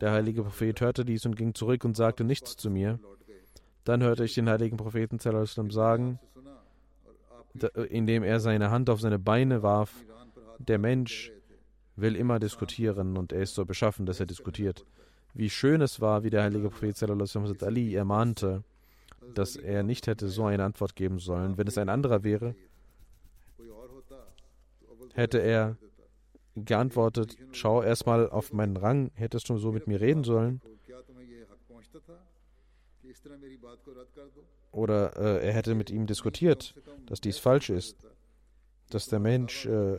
Der heilige Prophet hörte dies und ging zurück und sagte nichts zu mir. Dann hörte ich den heiligen Propheten sagen, indem er seine Hand auf seine Beine warf, der Mensch will immer diskutieren und er ist so beschaffen, dass er diskutiert. Wie schön es war, wie der heilige Prophet Ali ermahnte, dass er nicht hätte so eine Antwort geben sollen. Wenn es ein anderer wäre, hätte er geantwortet, schau erstmal auf meinen Rang, hättest du so mit mir reden sollen? Oder äh, er hätte mit ihm diskutiert, dass dies falsch ist, dass der Mensch, äh,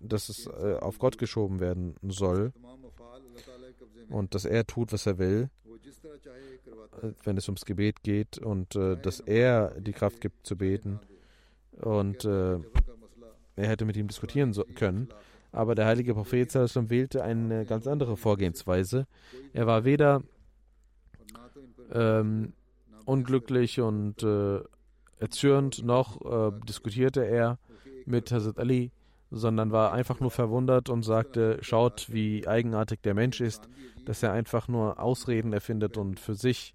dass es äh, auf Gott geschoben werden soll und dass er tut, was er will wenn es ums Gebet geht und äh, dass er die Kraft gibt zu beten. Und äh, er hätte mit ihm diskutieren so können. Aber der heilige Prophet wählte eine ganz andere Vorgehensweise. Er war weder ähm, unglücklich und äh, erzürnt, noch äh, diskutierte er mit Hazrat Ali, sondern war einfach nur verwundert und sagte, schaut, wie eigenartig der Mensch ist, dass er einfach nur Ausreden erfindet und für sich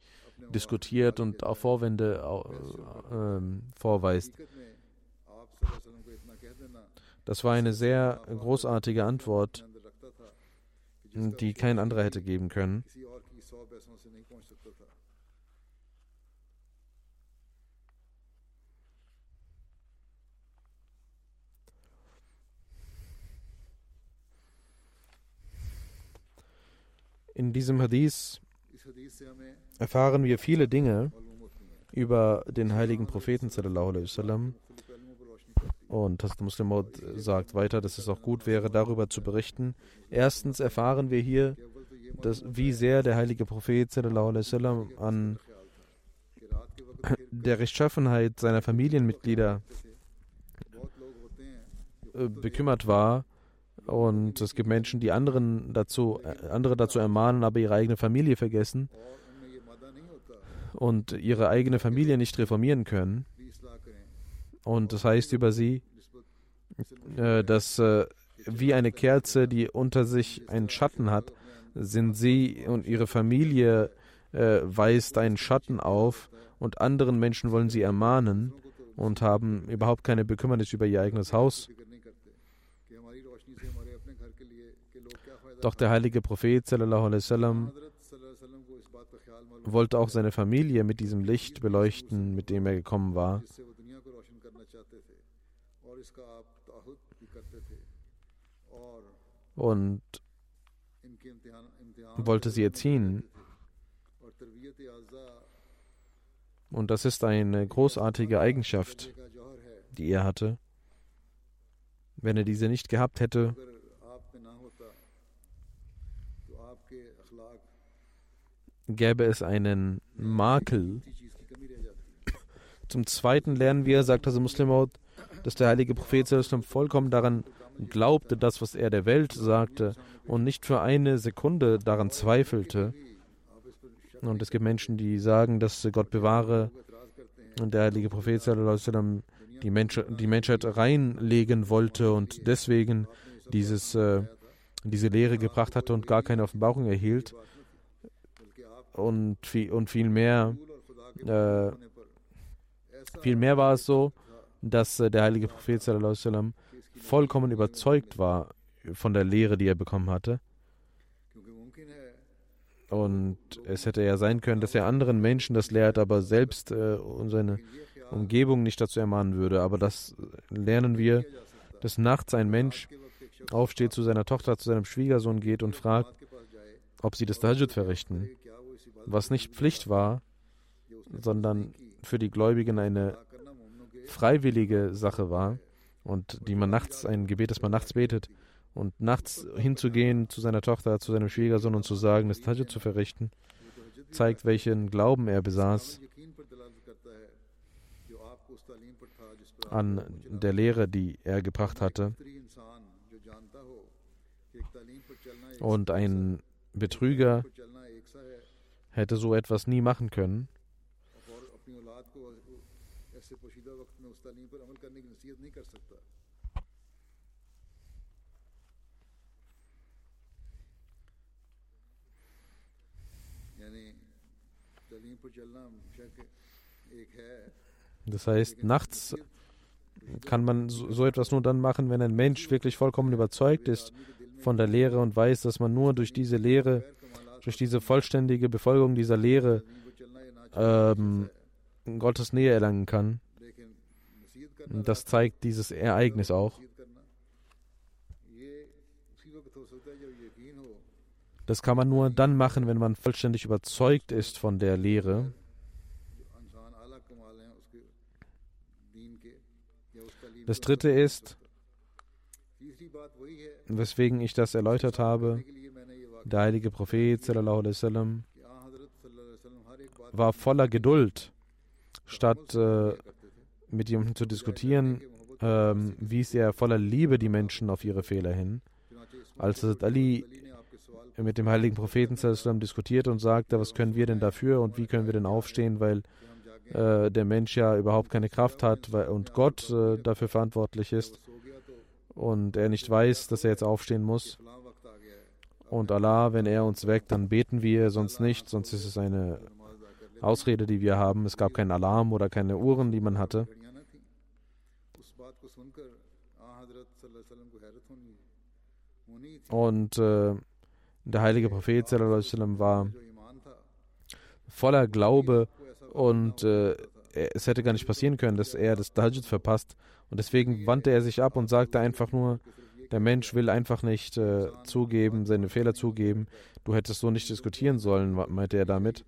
diskutiert und auch Vorwände äh, vorweist. Das war eine sehr großartige Antwort, die kein anderer hätte geben können. In diesem Hadith erfahren wir viele Dinge über den heiligen Propheten sallam. Und Hazrat Muslim sagt weiter, dass es auch gut wäre, darüber zu berichten. Erstens erfahren wir hier, dass, wie sehr der heilige Prophet sallam, an der Rechtschaffenheit seiner Familienmitglieder äh, bekümmert war und es gibt Menschen, die anderen dazu, äh, andere dazu ermahnen, aber ihre eigene Familie vergessen und ihre eigene Familie nicht reformieren können. Und das heißt über sie, äh, dass äh, wie eine Kerze, die unter sich einen Schatten hat, sind sie und ihre Familie weist einen Schatten auf und anderen Menschen wollen sie ermahnen und haben überhaupt keine Bekümmernis über ihr eigenes Haus Doch der heilige Prophet sallallahu alaihi wasallam wollte auch seine Familie mit diesem Licht beleuchten, mit dem er gekommen war. Und wollte sie erziehen. Und das ist eine großartige Eigenschaft, die er hatte. Wenn er diese nicht gehabt hätte, gäbe es einen Makel. Zum Zweiten lernen wir, sagt also Muslim dass der heilige Prophet vollkommen daran glaubte, das, was er der Welt sagte, und nicht für eine Sekunde daran zweifelte. Und es gibt Menschen, die sagen, dass Gott bewahre und der heilige Prophet die, Mensch, die Menschheit reinlegen wollte und deswegen dieses, äh, diese Lehre gebracht hatte und gar keine Offenbarung erhielt und viel, und viel mehr, äh, viel mehr war es so, dass äh, der heilige Prophet sallam, vollkommen überzeugt war von der Lehre, die er bekommen hatte. Und es hätte ja sein können, dass er anderen Menschen das lehrt, aber selbst äh, seine Umgebung nicht dazu ermahnen würde. Aber das lernen wir, dass nachts ein Mensch aufsteht, zu seiner Tochter, zu seinem Schwiegersohn geht und fragt, ob sie das Tahajjud verrichten was nicht Pflicht war, sondern für die Gläubigen eine freiwillige Sache war und die man nachts, ein Gebet, das man nachts betet und nachts hinzugehen zu seiner Tochter, zu seinem Schwiegersohn und zu sagen, das Tajud zu verrichten, zeigt, welchen Glauben er besaß an der Lehre, die er gebracht hatte. Und ein Betrüger hätte so etwas nie machen können. Das heißt, nachts kann man so etwas nur dann machen, wenn ein Mensch wirklich vollkommen überzeugt ist von der Lehre und weiß, dass man nur durch diese Lehre durch diese vollständige Befolgung dieser Lehre ähm, Gottes Nähe erlangen kann. Das zeigt dieses Ereignis auch. Das kann man nur dann machen, wenn man vollständig überzeugt ist von der Lehre. Das dritte ist, weswegen ich das erläutert habe, der heilige Prophet sallam, war voller Geduld, statt äh, mit jemandem zu diskutieren, ähm, wies er voller Liebe die Menschen auf ihre Fehler hin. Als Ali mit dem heiligen Propheten sallam, diskutierte und sagte, was können wir denn dafür und wie können wir denn aufstehen, weil äh, der Mensch ja überhaupt keine Kraft hat weil, und Gott äh, dafür verantwortlich ist und er nicht weiß, dass er jetzt aufstehen muss. Und Allah, wenn er uns weckt, dann beten wir, sonst nicht, sonst ist es eine Ausrede, die wir haben. Es gab keinen Alarm oder keine Uhren, die man hatte. Und äh, der heilige Prophet war voller Glaube und äh, es hätte gar nicht passieren können, dass er das Dajjud verpasst. Und deswegen wandte er sich ab und sagte einfach nur, der Mensch will einfach nicht äh, zugeben, seine Fehler zugeben. Du hättest so nicht diskutieren sollen, meinte er damit.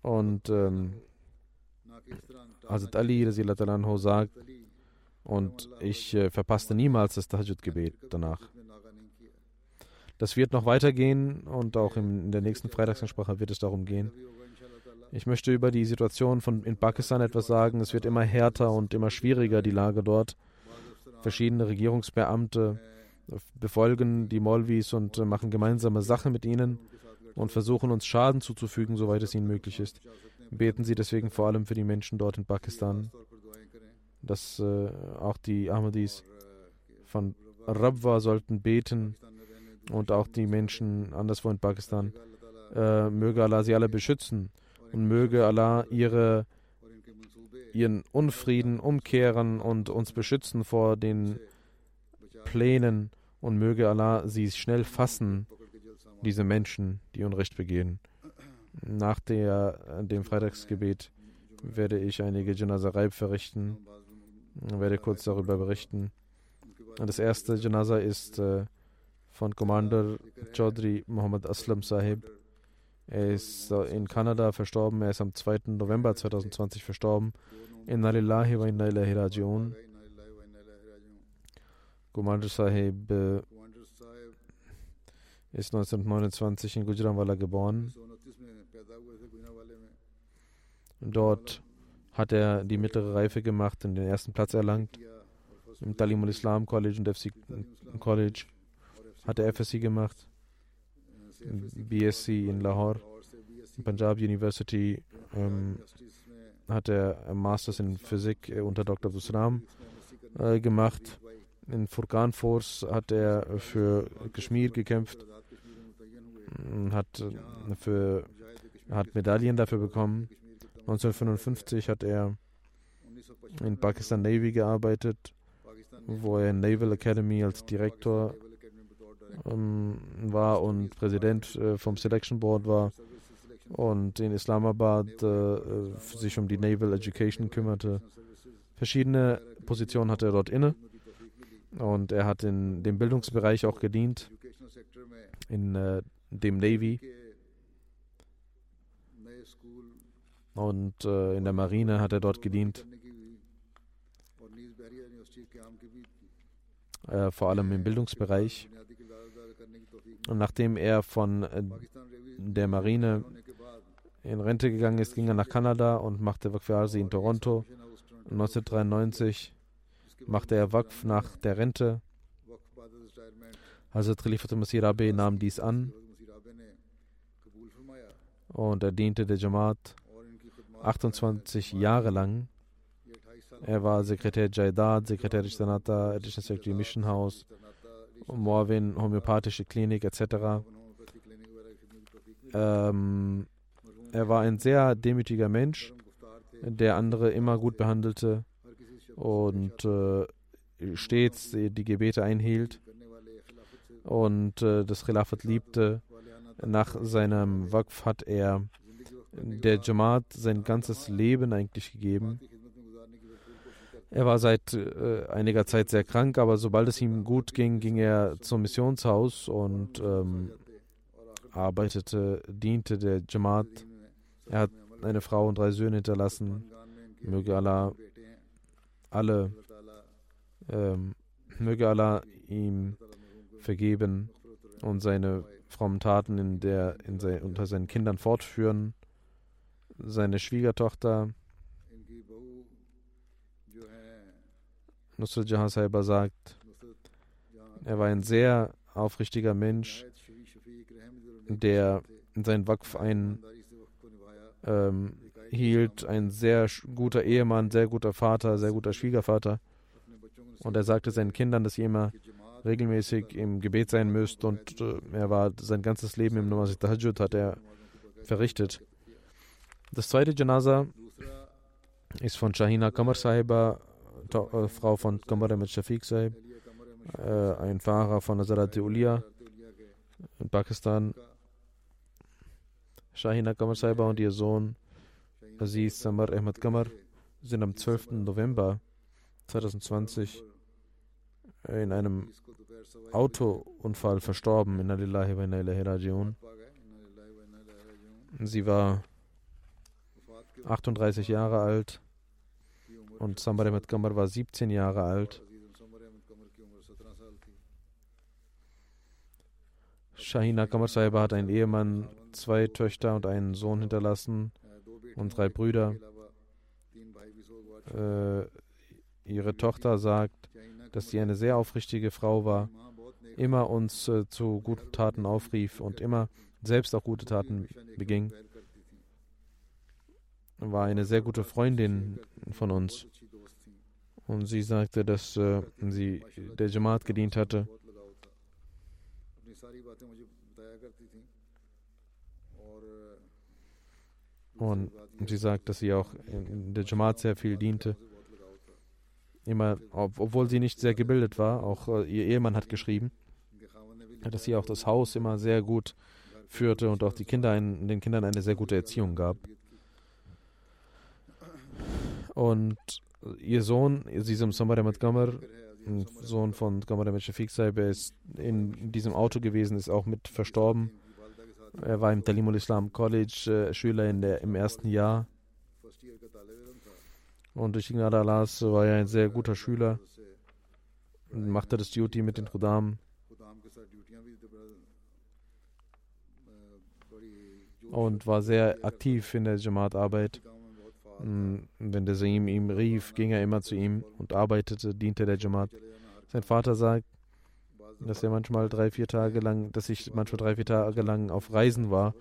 Und ähm, Hazrat Ali anhu, sagt, und ich äh, verpasste niemals das Tahajjud-Gebet danach. Das wird noch weitergehen und auch in, in der nächsten Freitagsansprache wird es darum gehen. Ich möchte über die Situation von, in Pakistan etwas sagen. Es wird immer härter und immer schwieriger, die Lage dort. Verschiedene Regierungsbeamte befolgen die Molvis und äh, machen gemeinsame Sache mit ihnen und versuchen uns Schaden zuzufügen, soweit es ihnen möglich ist. Beten Sie deswegen vor allem für die Menschen dort in Pakistan, dass äh, auch die Ahmadis von Rabwa sollten beten und auch die Menschen anderswo in Pakistan. Äh, möge Allah sie alle beschützen und möge Allah ihre, ihren Unfrieden umkehren und uns beschützen vor den Plänen und möge Allah sie schnell fassen diese Menschen, die Unrecht begehen. Nach der, dem Freitagsgebet werde ich einige Janaza verrichten, werde kurz darüber berichten. Das erste Janaza ist äh, von Commander Chaudhry Muhammad Aslam Sahib. Er ist in Kanada verstorben. Er ist am 2. November 2020 verstorben. Inna lillahi wa inna ilahi raji'un. Commander Sahib äh, ist 1929 in Gujranwala geboren. Dort hat er die mittlere Reife gemacht und den ersten Platz erlangt. Im Talim al-Islam College und FC College hat er FSC gemacht. BSc in Lahore. Punjab University ähm, hat er Masters in Physik äh, unter Dr. Abdusram äh, gemacht. In Furkan Force hat er für Kashmir gekämpft, hat, äh, für, hat Medaillen dafür bekommen. 1955 hat er in Pakistan Navy gearbeitet, wo er in Naval Academy als Direktor ähm, war und Präsident äh, vom Selection Board war und in Islamabad äh, sich um die Naval Education kümmerte. Verschiedene Positionen hatte er dort inne und er hat in dem Bildungsbereich auch gedient, in äh, dem Navy und äh, in der Marine hat er dort gedient, äh, vor allem im Bildungsbereich. Und nachdem er von äh, der Marine in Rente gegangen ist, ging er nach Kanada und machte Wakf in Toronto. 1993 machte er Wakf nach der Rente. Hazrat Khalifat Masih nahm dies an und er diente der Jamaat 28 Jahre lang. Er war Sekretär Jaidad, Sekretär Ishtanata, Additional Secretary Mission House, Morwin, Homöopathische Klinik etc. Ähm, er war ein sehr demütiger Mensch, der andere immer gut behandelte und äh, stets die Gebete einhielt und äh, das Khilafat liebte. Nach seinem Waqf hat er der Jamaat sein ganzes Leben eigentlich gegeben. Er war seit äh, einiger Zeit sehr krank, aber sobald es ihm gut ging, ging er zum Missionshaus und ähm, arbeitete, diente der Jamaat. Er hat eine Frau und drei Söhne hinterlassen. Möge Allah alle, ähm, möge Allah ihm vergeben und seine frommen Taten in der, in sein, unter seinen Kindern fortführen. Seine Schwiegertochter Nusrat Jahan Saiba sagt, er war ein sehr aufrichtiger Mensch, der sein Wakf ein ähm, hielt, ein sehr guter Ehemann, sehr guter Vater, sehr guter Schwiegervater. Und er sagte seinen Kindern, dass sie immer regelmäßig im Gebet sein müsst und äh, er war sein ganzes Leben im Namaz Tahajjud hat er verrichtet. Das zweite Janaza ist von Shahina Kamar Sahiba, äh, Frau von Ahmed Shafiq Sahib, äh, ein Fahrer von Nazarat Ulia in Pakistan. Shahina Kamar Sahiba und ihr Sohn Aziz Samar Ahmed Kamar sind am 12. November 2020 in einem Autounfall verstorben in Alillahi wa Rajiun. Sie war 38 Jahre alt und Samar Ahmed Kamar war 17 Jahre alt. Shahina Kamar Sahiba hat einen Ehemann, zwei Töchter und einen Sohn hinterlassen und drei Brüder. Äh, ihre Tochter sagt, dass sie eine sehr aufrichtige Frau war, immer uns äh, zu guten Taten aufrief und immer selbst auch gute Taten beging. War eine sehr gute Freundin von uns. Und sie sagte, dass äh, sie der Jamaat gedient hatte. Und sie sagt, dass sie auch in der Jamaat sehr viel diente. Immer, obwohl sie nicht sehr gebildet war, auch äh, ihr Ehemann hat geschrieben, dass sie auch das Haus immer sehr gut führte und auch die Kinder ein, den Kindern eine sehr gute Erziehung gab. Und ihr Sohn, Sisam Samar Ahmad Qamar, Sohn von Qamar Ahmad Shafiq Saib, ist in diesem Auto gewesen, ist auch mit verstorben. Er war im Talimul Islam College äh, Schüler in der, im ersten Jahr. Und durch Gnade Allahs war er ein sehr guter Schüler. Machte das Duty mit den Khudam. Und war sehr aktiv in der Jamaat-Arbeit. Wenn der Saim ihm rief, ging er immer zu ihm und arbeitete, diente der Jamaat. Sein Vater sagt, dass er manchmal drei, vier Tage lang, dass ich manchmal drei, vier Tage lang auf Reisen war.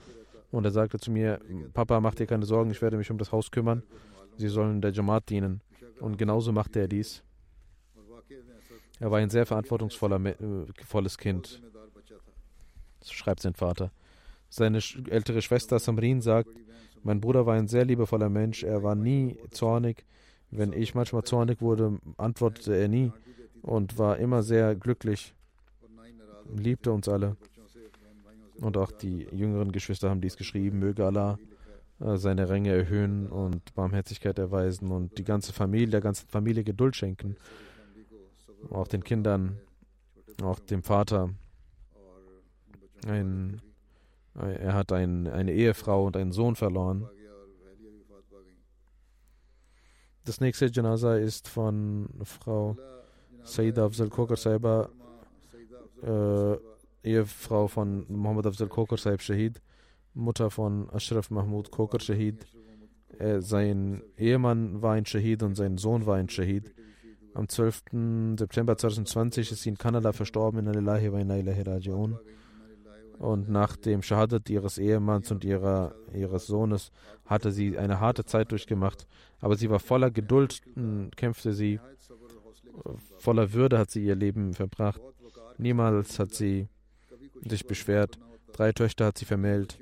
Und er sagte zu mir, Papa, mach dir keine Sorgen, ich werde mich um das Haus kümmern. Sie sollen der Jamaat dienen. Und genauso machte er dies. Er war ein sehr verantwortungsvolles Kind. So schreibt sein Vater. Seine ältere Schwester Samrin sagt, mein Bruder war ein sehr liebevoller Mensch. Er war nie zornig. Wenn ich manchmal zornig wurde, antwortete er nie und war immer sehr glücklich, liebte uns alle. Und auch die jüngeren Geschwister haben dies geschrieben. Möge Allah äh, seine Ränge erhöhen und Barmherzigkeit erweisen und die ganze Familie, der ganzen Familie Geduld schenken. Auch den Kindern, auch dem Vater. Ein, er hat ein, eine Ehefrau und einen Sohn verloren. Das nächste Janaza ist von Frau Saida Afzal Kokar Saiba, äh, Ehefrau von Muhammad Afzal Kokar Saib Shahid, Mutter von Ashraf Mahmud Kokar Shahid. Er, sein Ehemann war ein Shahid und sein Sohn war ein Shahid. Am 12. September 2020 ist sie in Kanada verstorben in Alilahi wa Ilahi Rajiun. Und nach dem Shahadat ihres Ehemanns und ihrer, ihres Sohnes hatte sie eine harte Zeit durchgemacht. Aber sie war voller Geduld, kämpfte sie. Voller Würde hat sie ihr Leben verbracht. Niemals hat sie sich beschwert. Drei Töchter hat sie vermählt.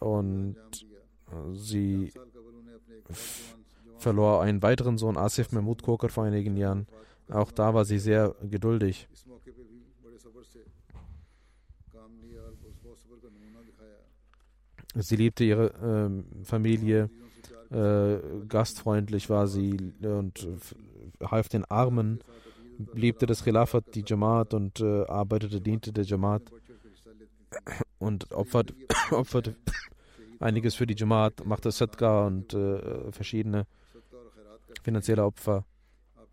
Und sie verlor einen weiteren Sohn, Asif Mahmud Kokar, vor einigen Jahren. Auch da war sie sehr geduldig. Sie liebte ihre äh, Familie, äh, gastfreundlich war sie und half den Armen, liebte das Khilafat, die Jamaat und äh, arbeitete, diente der Jamaat und opfert, [coughs] opferte einiges für die Jamaat, machte Sadqa und äh, verschiedene finanzielle Opfer.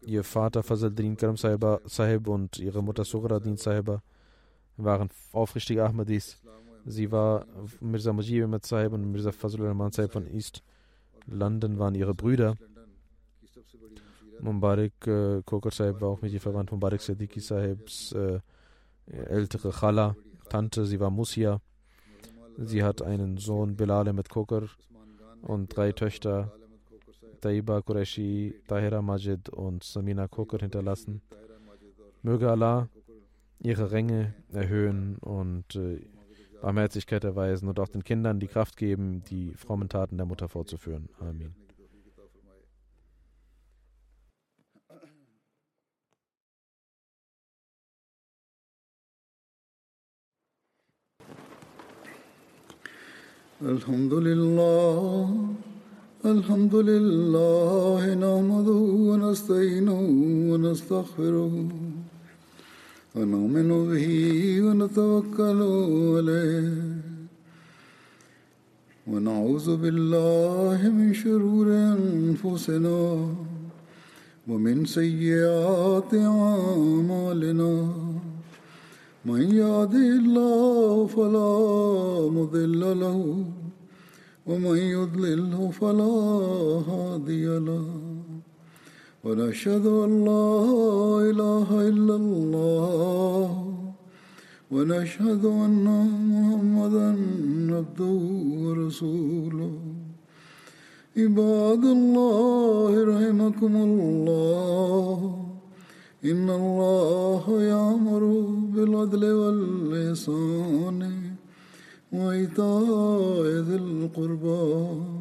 Ihr Vater Fazal Din Karam Sahib und ihre Mutter Sugra Din waren aufrichtige Ahmadis. Sie war Mirza Mujib Ahmad Sahib und Mirza Fazlul Sahib von East London waren ihre Brüder. Mubarak äh, Kokar Sahib war auch mit ihr verwandt. Mubarak Siddiqui Sahibs äh, ältere Khala, Tante, sie war Musia. Sie hat einen Sohn Bilal Ahmed Kokar und drei Töchter Taiba Qureshi, Tahira Majid und Samina Kokar hinterlassen. Möge Allah ihre Ränge erhöhen und äh, Barmherzigkeit erweisen und auch den Kindern die Kraft geben, die frommen Taten der Mutter fortzuführen. Amen. الحمد لله الحمد لله نحمده ونستعينه ونستغفره ونؤمن به ونتوكل عليه. ونعوذ بالله من شرور أنفسنا ومن سيئات أعمالنا. من يهده الله فلا مضل له ومن يضلله فلا هادي له. ونشهد أن لا إله إلا الله. ونشهد أن محمدا عبده ورسوله. عباد الله رحمكم الله. إن الله يأمر بالعدل واللسان وإيتاء ذي القربى.